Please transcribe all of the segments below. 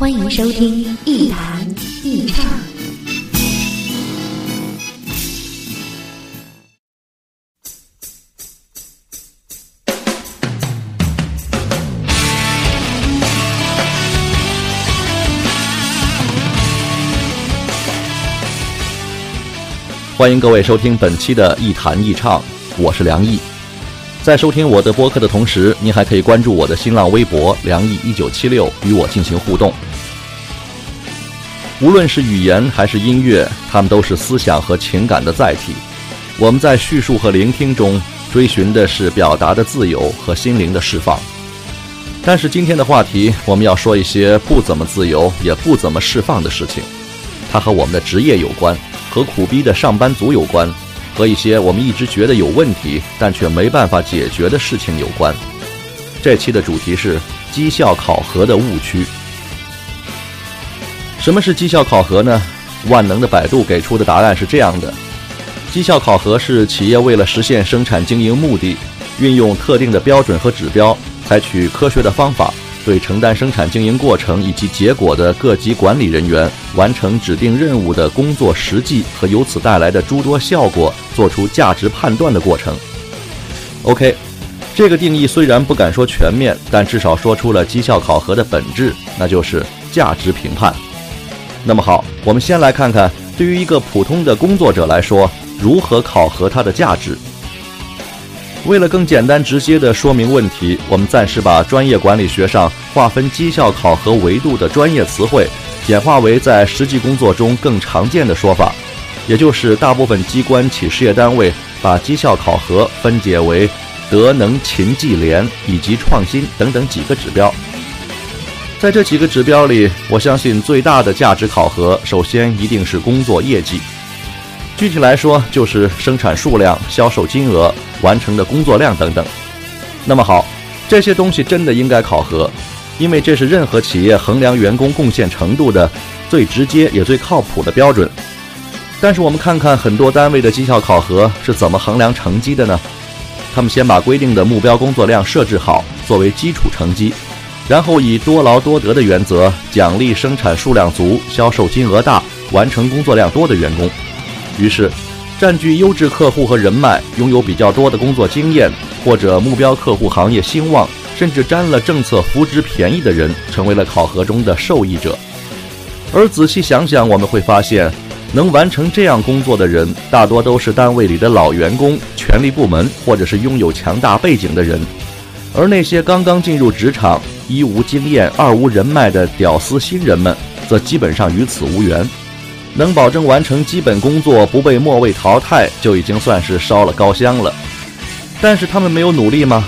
欢迎收听一谈一唱。欢迎各位收听本期的《一谈一唱》，我是梁毅。在收听我的播客的同时，您还可以关注我的新浪微博“梁毅一九七六”，与我进行互动。无论是语言还是音乐，它们都是思想和情感的载体。我们在叙述和聆听中追寻的是表达的自由和心灵的释放。但是今天的话题，我们要说一些不怎么自由也不怎么释放的事情，它和我们的职业有关。和苦逼的上班族有关，和一些我们一直觉得有问题但却没办法解决的事情有关。这期的主题是绩效考核的误区。什么是绩效考核呢？万能的百度给出的答案是这样的：绩效考核是企业为了实现生产经营目的，运用特定的标准和指标，采取科学的方法。对承担生产经营过程以及结果的各级管理人员完成指定任务的工作实际和由此带来的诸多效果做出价值判断的过程。OK，这个定义虽然不敢说全面，但至少说出了绩效考核的本质，那就是价值评判。那么好，我们先来看看对于一个普通的工作者来说，如何考核他的价值。为了更简单直接地说明问题，我们暂时把专业管理学上划分绩效考核维度的专业词汇，简化为在实际工作中更常见的说法，也就是大部分机关企事业单位把绩效考核分解为德能勤绩廉以及创新等等几个指标。在这几个指标里，我相信最大的价值考核，首先一定是工作业绩。具体来说，就是生产数量、销售金额、完成的工作量等等。那么好，这些东西真的应该考核，因为这是任何企业衡量员工贡献程度的最直接也最靠谱的标准。但是我们看看很多单位的绩效考核是怎么衡量成绩的呢？他们先把规定的目标工作量设置好作为基础成绩，然后以多劳多得的原则奖励生产数量足、销售金额大、完成工作量多的员工。于是，占据优质客户和人脉、拥有比较多的工作经验，或者目标客户行业兴旺，甚至沾了政策扶植便宜的人，成为了考核中的受益者。而仔细想想，我们会发现，能完成这样工作的人，大多都是单位里的老员工、权力部门，或者是拥有强大背景的人。而那些刚刚进入职场、一无经验、二无人脉的屌丝新人们，则基本上与此无缘。能保证完成基本工作不被末位淘汰，就已经算是烧了高香了。但是他们没有努力吗？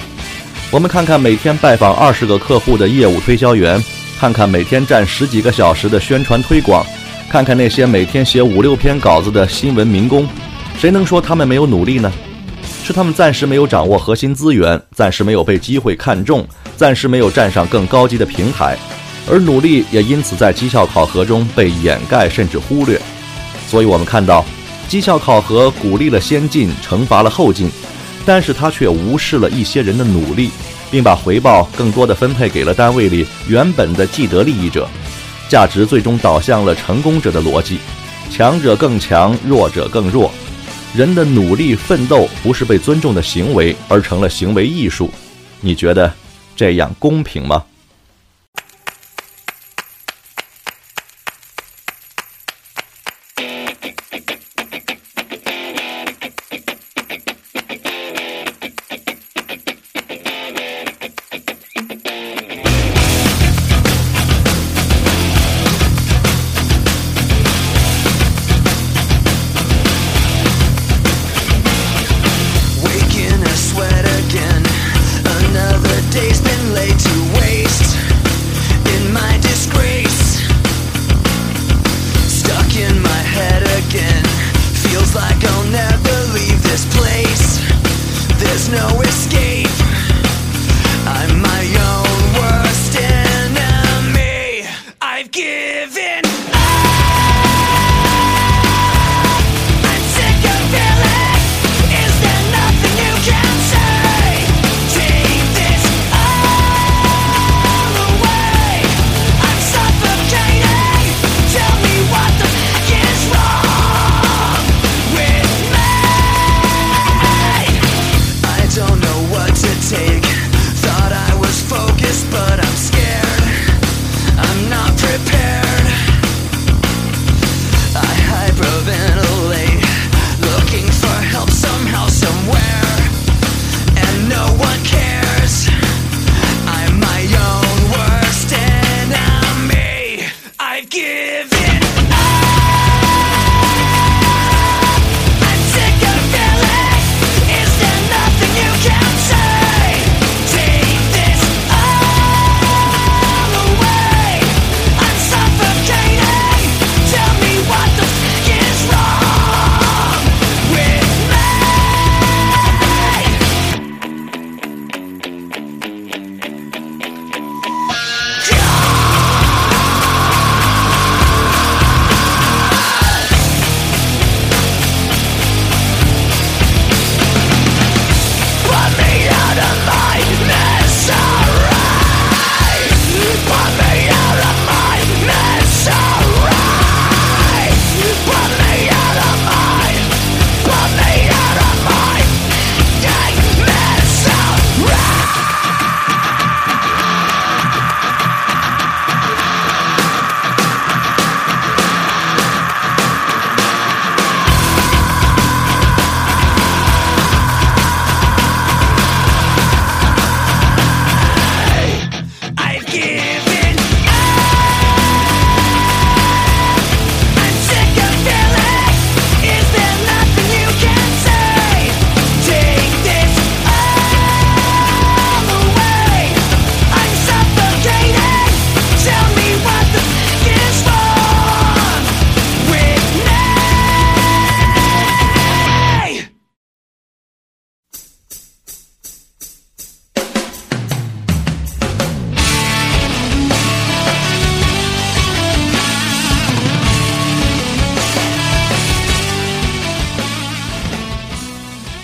我们看看每天拜访二十个客户的业务推销员，看看每天站十几个小时的宣传推广，看看那些每天写五六篇稿子的新闻民工，谁能说他们没有努力呢？是他们暂时没有掌握核心资源，暂时没有被机会看中，暂时没有站上更高级的平台。而努力也因此在绩效考核中被掩盖甚至忽略，所以我们看到，绩效考核鼓励了先进，惩罚了后进，但是他却无视了一些人的努力，并把回报更多的分配给了单位里原本的既得利益者，价值最终导向了成功者的逻辑，强者更强，弱者更弱，人的努力奋斗不是被尊重的行为，而成了行为艺术，你觉得这样公平吗？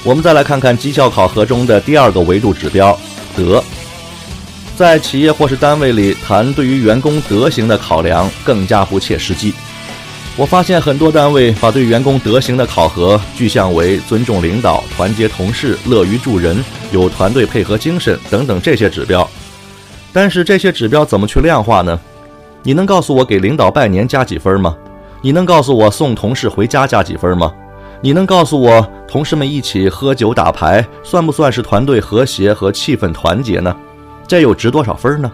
我们再来看看绩效考核中的第二个维度指标德。在企业或是单位里谈对于员工德行的考量更加不切实际。我发现很多单位把对员工德行的考核具象为尊重领导、团结同事、乐于助人、有团队配合精神等等这些指标。但是这些指标怎么去量化呢？你能告诉我给领导拜年加几分吗？你能告诉我送同事回家加几分吗？你能告诉我同事们一起喝酒打牌算不算是团队和谐和气氛团结呢？这又值多少分呢？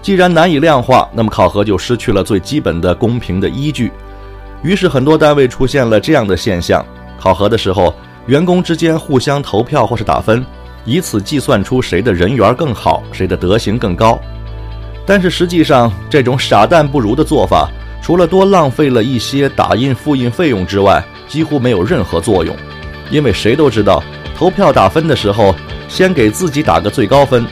既然难以量化，那么考核就失去了最基本的公平的依据。于是很多单位出现了这样的现象：考核的时候，员工之间互相投票或是打分，以此计算出谁的人缘更好，谁的德行更高。但是实际上，这种傻蛋不如的做法，除了多浪费了一些打印复印费用之外，几乎没有任何作用。因为谁都知道，投票打分的时候，先给自己打个最高分。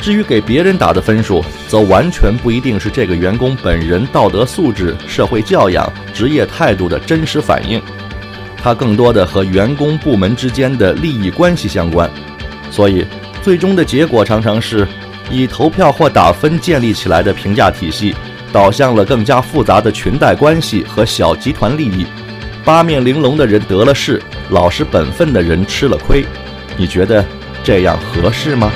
至于给别人打的分数，则完全不一定是这个员工本人道德素质、社会教养、职业态度的真实反映，它更多的和员工部门之间的利益关系相关。所以，最终的结果常常是以投票或打分建立起来的评价体系，导向了更加复杂的裙带关系和小集团利益。八面玲珑的人得了势，老实本分的人吃了亏。你觉得这样合适吗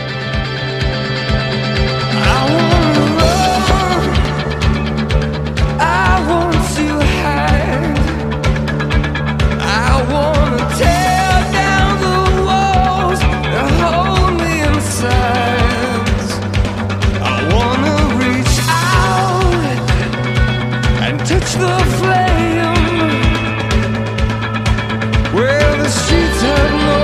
？I wanna run. The streets have no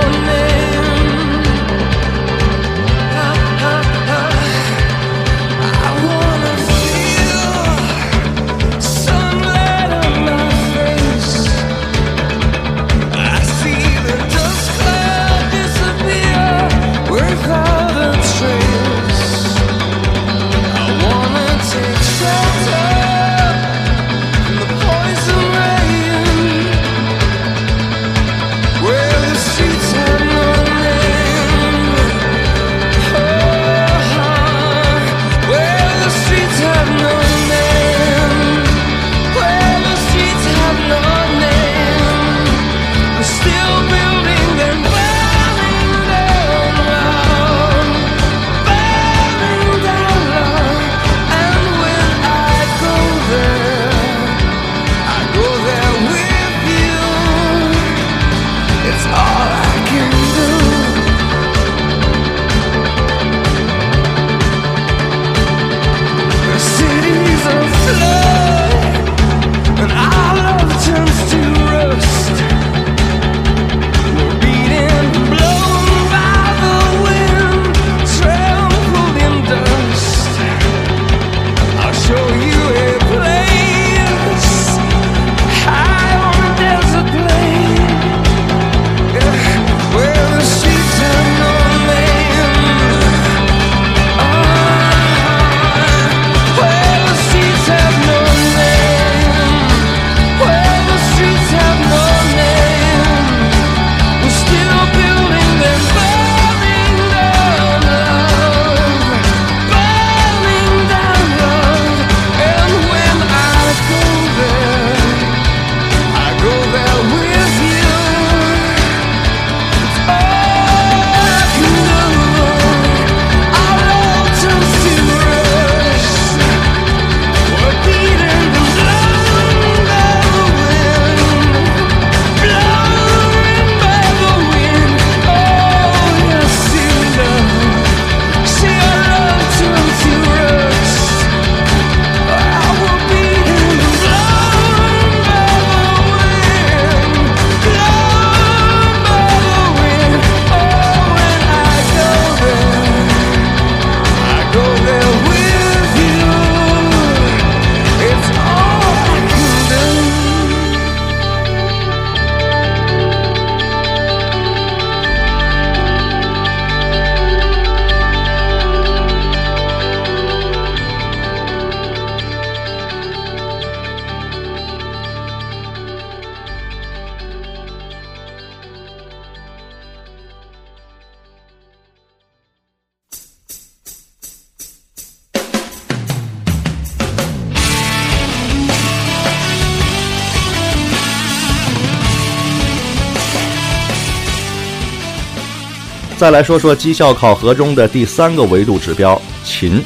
再来说说绩效考核中的第三个维度指标——勤。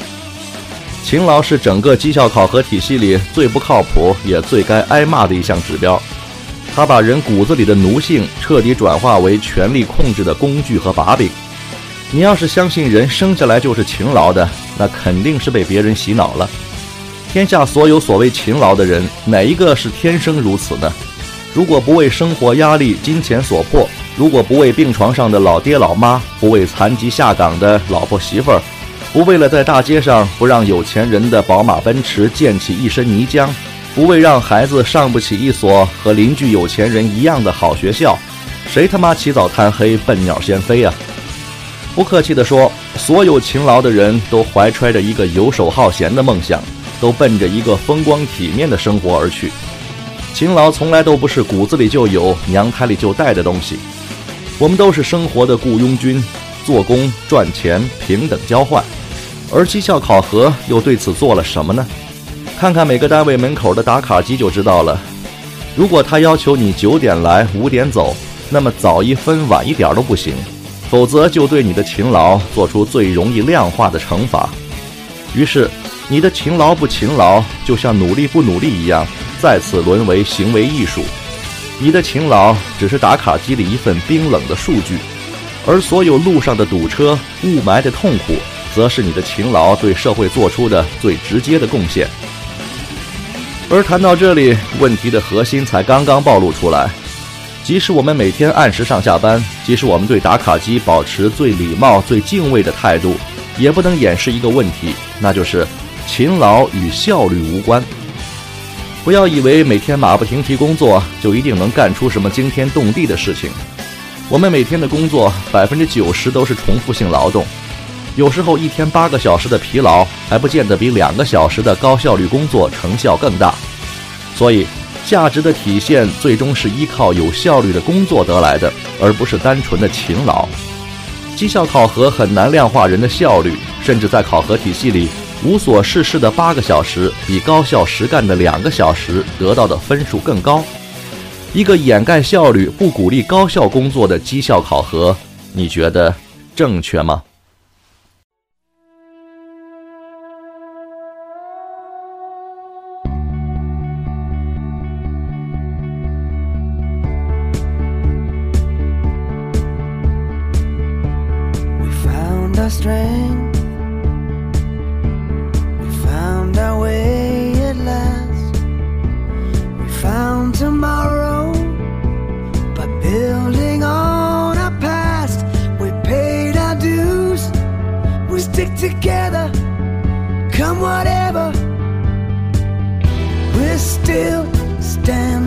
勤劳是整个绩效考核体系里最不靠谱也最该挨骂的一项指标。它把人骨子里的奴性彻底转化为权力控制的工具和把柄。你要是相信人生下来就是勤劳的，那肯定是被别人洗脑了。天下所有所谓勤劳的人，哪一个是天生如此呢？如果不为生活压力、金钱所迫，如果不为病床上的老爹老妈，不为残疾下岗的老婆媳妇儿，不为了在大街上不让有钱人的宝马奔驰溅起一身泥浆，不为让孩子上不起一所和邻居有钱人一样的好学校，谁他妈起早贪黑笨鸟先飞啊？不客气地说，所有勤劳的人都怀揣着一个游手好闲的梦想，都奔着一个风光体面的生活而去。勤劳从来都不是骨子里就有、娘胎里就带的东西。我们都是生活的雇佣军，做工赚钱平等交换。而绩效考核又对此做了什么呢？看看每个单位门口的打卡机就知道了。如果他要求你九点来五点走，那么早一分晚一点都不行，否则就对你的勤劳做出最容易量化的惩罚。于是，你的勤劳不勤劳，就像努力不努力一样，再次沦为行为艺术。你的勤劳只是打卡机里一份冰冷的数据，而所有路上的堵车、雾霾的痛苦，则是你的勤劳对社会做出的最直接的贡献。而谈到这里，问题的核心才刚刚暴露出来。即使我们每天按时上下班，即使我们对打卡机保持最礼貌、最敬畏的态度，也不能掩饰一个问题，那就是勤劳与效率无关。不要以为每天马不停蹄工作就一定能干出什么惊天动地的事情。我们每天的工作百分之九十都是重复性劳动，有时候一天八个小时的疲劳还不见得比两个小时的高效率工作成效更大。所以，价值的体现最终是依靠有效率的工作得来的，而不是单纯的勤劳。绩效考核很难量化人的效率，甚至在考核体系里。无所事事的八个小时，比高效实干的两个小时得到的分数更高。一个掩盖效率、不鼓励高效工作的绩效考核，你觉得正确吗？We found our strength. Together, come whatever. We're still standing.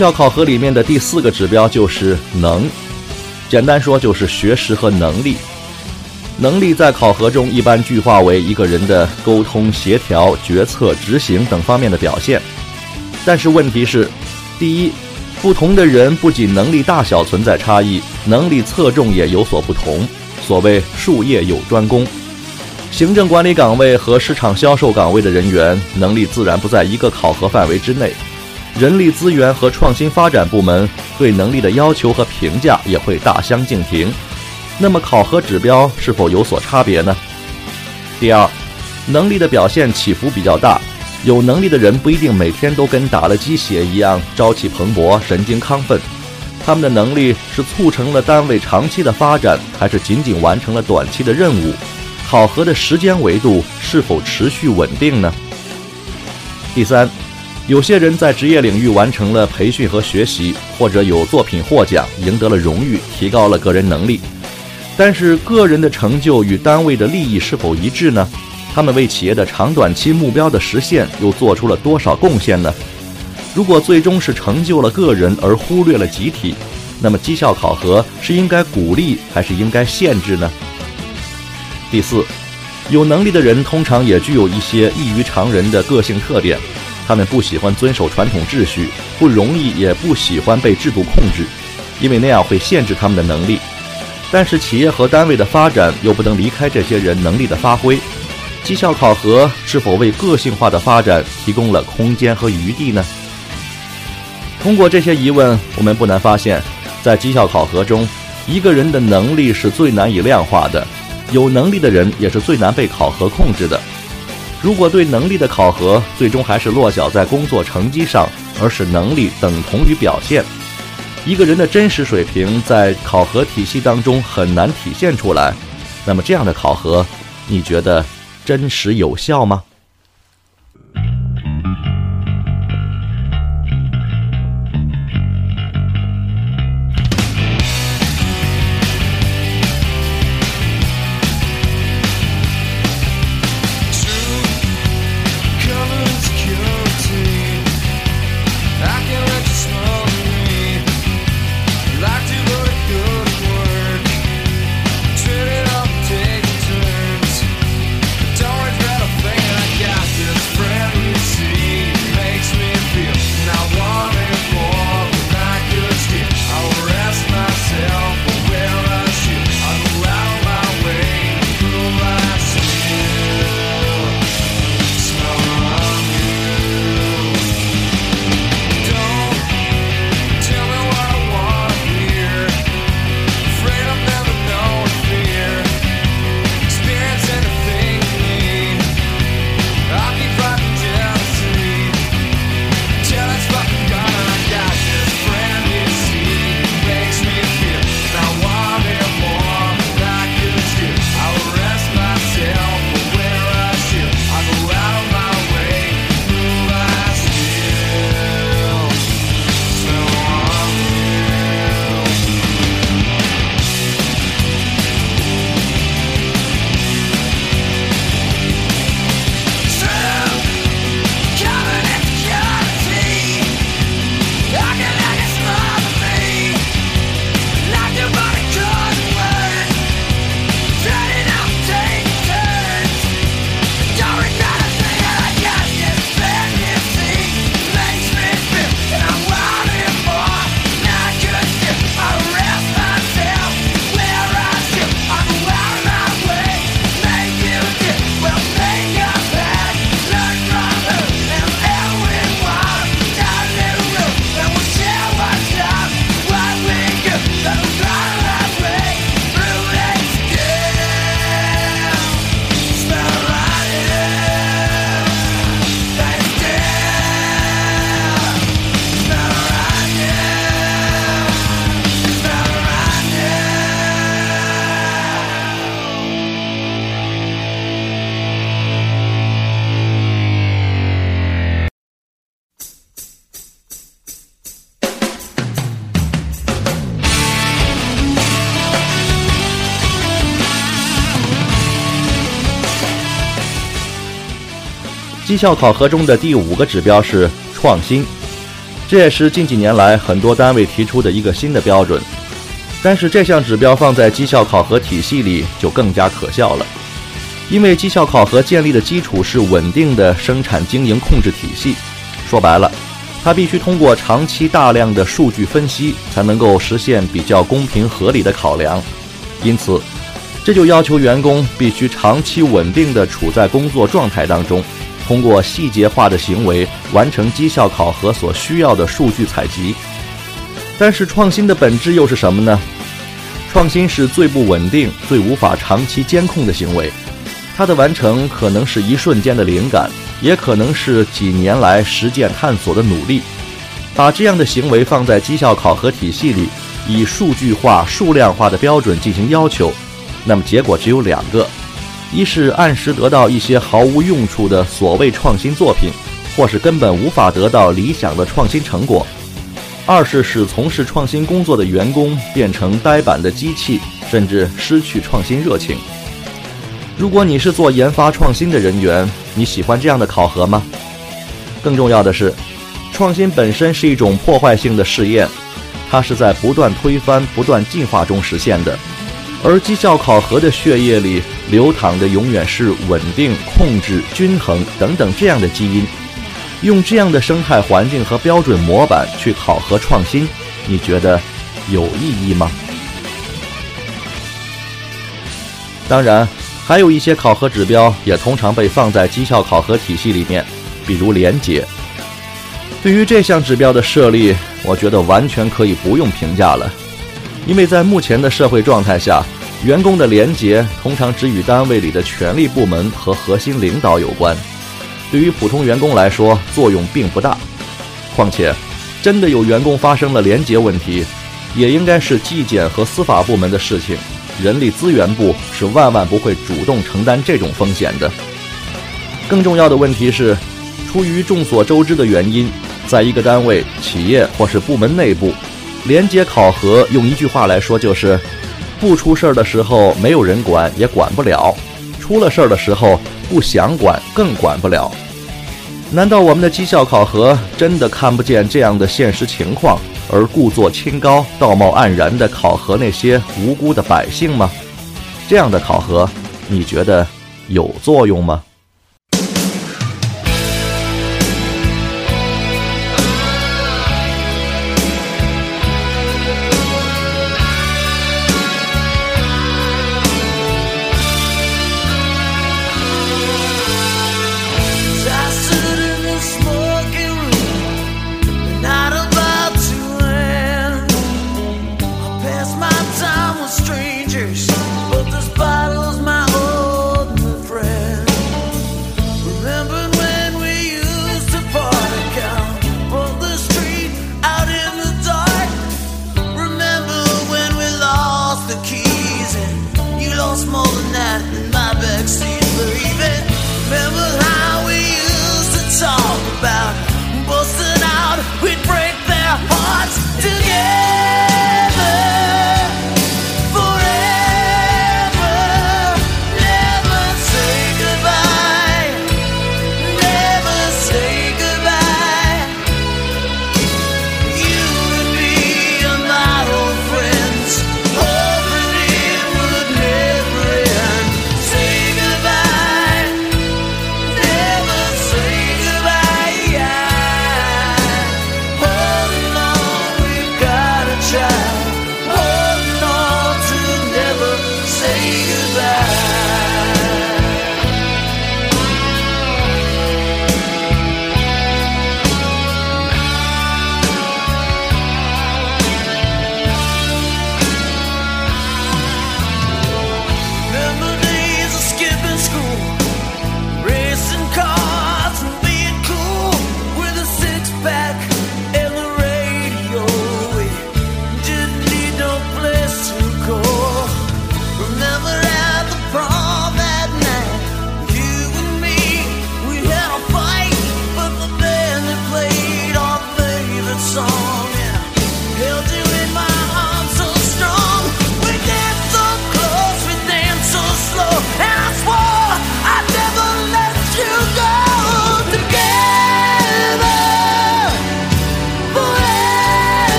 绩效考核里面的第四个指标就是能，简单说就是学识和能力。能力在考核中一般具化为一个人的沟通、协调、决策、执行等方面的表现。但是问题是，第一，不同的人不仅能力大小存在差异，能力侧重也有所不同。所谓术业有专攻，行政管理岗位和市场销售岗位的人员能力自然不在一个考核范围之内。人力资源和创新发展部门对能力的要求和评价也会大相径庭。那么考核指标是否有所差别呢？第二，能力的表现起伏比较大，有能力的人不一定每天都跟打了鸡血一样朝气蓬勃、神经亢奋。他们的能力是促成了单位长期的发展，还是仅仅完成了短期的任务？考核的时间维度是否持续稳定呢？第三，有些人在职业领域完成了培训和学习，或者有作品获奖，赢得了荣誉，提高了个人能力。但是个人的成就与单位的利益是否一致呢？他们为企业的长短期目标的实现又做出了多少贡献呢？如果最终是成就了个人而忽略了集体，那么绩效考核是应该鼓励还是应该限制呢？第四，有能力的人通常也具有一些异于常人的个性特点，他们不喜欢遵守传统秩序，不容易也不喜欢被制度控制，因为那样会限制他们的能力。但是企业和单位的发展又不能离开这些人能力的发挥，绩效考核是否为个性化的发展提供了空间和余地呢？通过这些疑问，我们不难发现，在绩效考核中，一个人的能力是最难以量化的，有能力的人也是最难被考核控制的。如果对能力的考核最终还是落脚在工作成绩上，而使能力等同于表现。一个人的真实水平在考核体系当中很难体现出来，那么这样的考核，你觉得真实有效吗？绩效考核中的第五个指标是创新。这也是近几年来很多单位提出的一个新的标准。但是这项指标放在绩效考核体系里就更加可笑了，因为绩效考核建立的基础是稳定的生产经营控制体系，说白了，它必须通过长期大量的数据分析，才能够实现比较公平合理的考量。因此，这就要求员工必须长期稳定地处在工作状态当中，通过细节化的行为完成绩效考核所需要的数据采集。但是创新的本质又是什么呢？创新是最不稳定、最无法长期监控的行为，它的完成可能是一瞬间的灵感，也可能是几年来实践探索的努力。把这样的行为放在绩效考核体系里，以数据化、数量化的标准进行要求，那么结果只有两个：一是按时得到一些毫无用处的所谓创新作品，或是根本无法得到理想的创新成果。二是使从事创新工作的员工变成呆板的机器，甚至失去创新热情。如果你是做研发创新的人员，你喜欢这样的考核吗？更重要的是，创新本身是一种破坏性的试验，它是在不断推翻、不断进化中实现的。而绩效考核的血液里流淌的永远是稳定、控制、均衡等等这样的基因。用这样的生态环境和标准模板去考核创新，你觉得有意义吗？当然，还有一些考核指标也通常被放在绩效考核体系里面，比如廉洁。对于这项指标的设立，我觉得完全可以不用评价了，因为在目前的社会状态下，员工的廉洁通常只与单位里的权力部门和核心领导有关。对于普通员工来说，作用并不大。况且，真的有员工发生了廉洁问题，也应该是纪检和司法部门的事情。人力资源部是万万不会主动承担这种风险的。更重要的问题是，出于众所周知的原因，在一个单位、企业或是部门内部，廉洁考核用一句话来说就是：不出事儿的时候没有人管，也管不了；出了事儿的时候，不想管更管不了。难道我们的绩效考核真的看不见这样的现实情况，而故作清高、道貌岸然地考核那些无辜的百姓吗？这样的考核，你觉得有作用吗？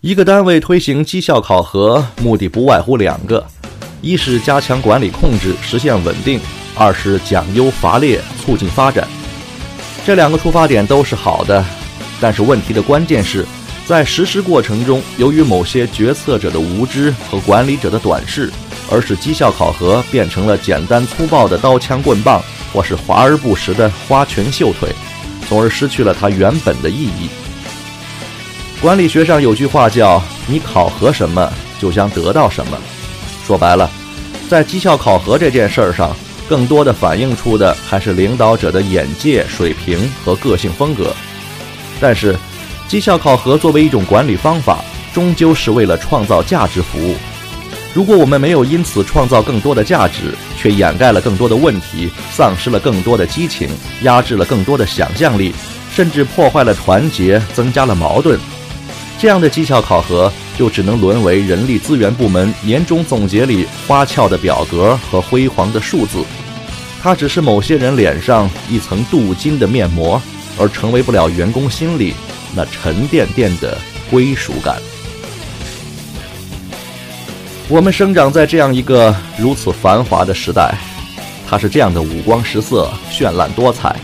一个单位推行绩效考核，目的不外乎两个：一是加强管理控制，实现稳定；二是奖优罚劣，促进发展。这两个出发点都是好的，但是问题的关键是在实施过程中，由于某些决策者的无知和管理者的短视，而使绩效考核变成了简单粗暴的刀枪棍棒，或是华而不实的花拳绣腿，从而失去了它原本的意义。管理学上有句话叫“你考核什么，就将得到什么”。说白了，在绩效考核这件事儿上，更多的反映出的还是领导者的眼界、水平和个性风格。但是，绩效考核作为一种管理方法，终究是为了创造价值服务。如果我们没有因此创造更多的价值，却掩盖了更多的问题，丧失了更多的激情，压制了更多的想象力，甚至破坏了团结，增加了矛盾，这样的绩效考核就只能沦为人力资源部门年终总结里花俏的表格和辉煌的数字。它只是某些人脸上一层镀金的面膜，而成为不了员工心里那沉甸甸的归属感。我们生长在这样一个如此繁华的时代，它是这样的五光十色、绚烂多彩，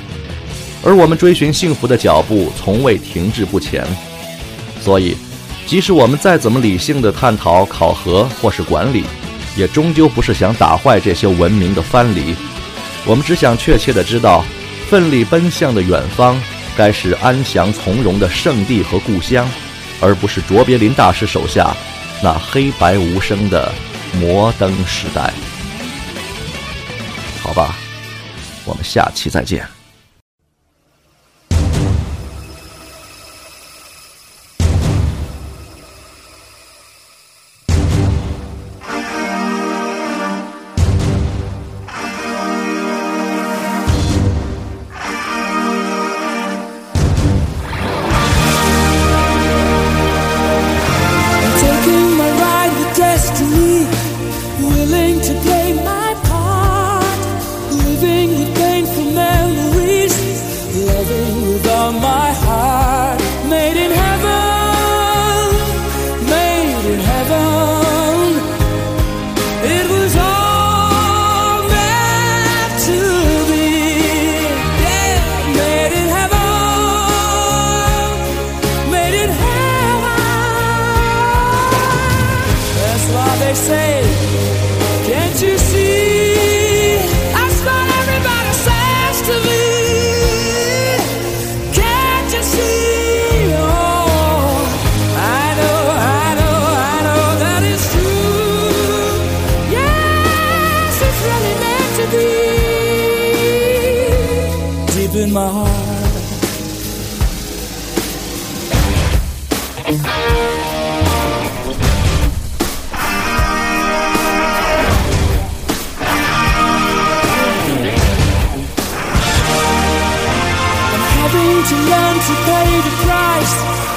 而我们追寻幸福的脚步从未停滞不前。所以，即使我们再怎么理性的探讨考核或是管理，也终究不是想打坏这些文明的藩篱。我们只想确切的知道，奋力奔向的远方，该是安详从容的圣地和故乡，而不是卓别林大师手下那黑白无声的摩登时代。好吧，我们下期再见。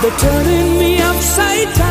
They're turning me upside down,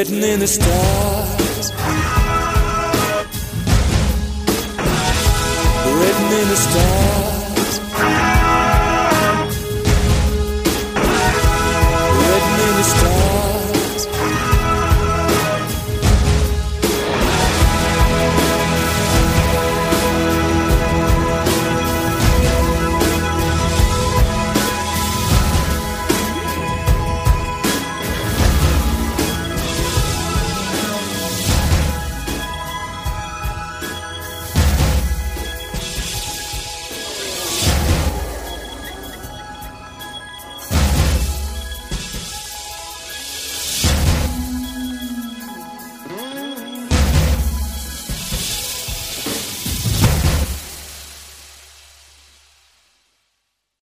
Written in the stars. Written in the stars.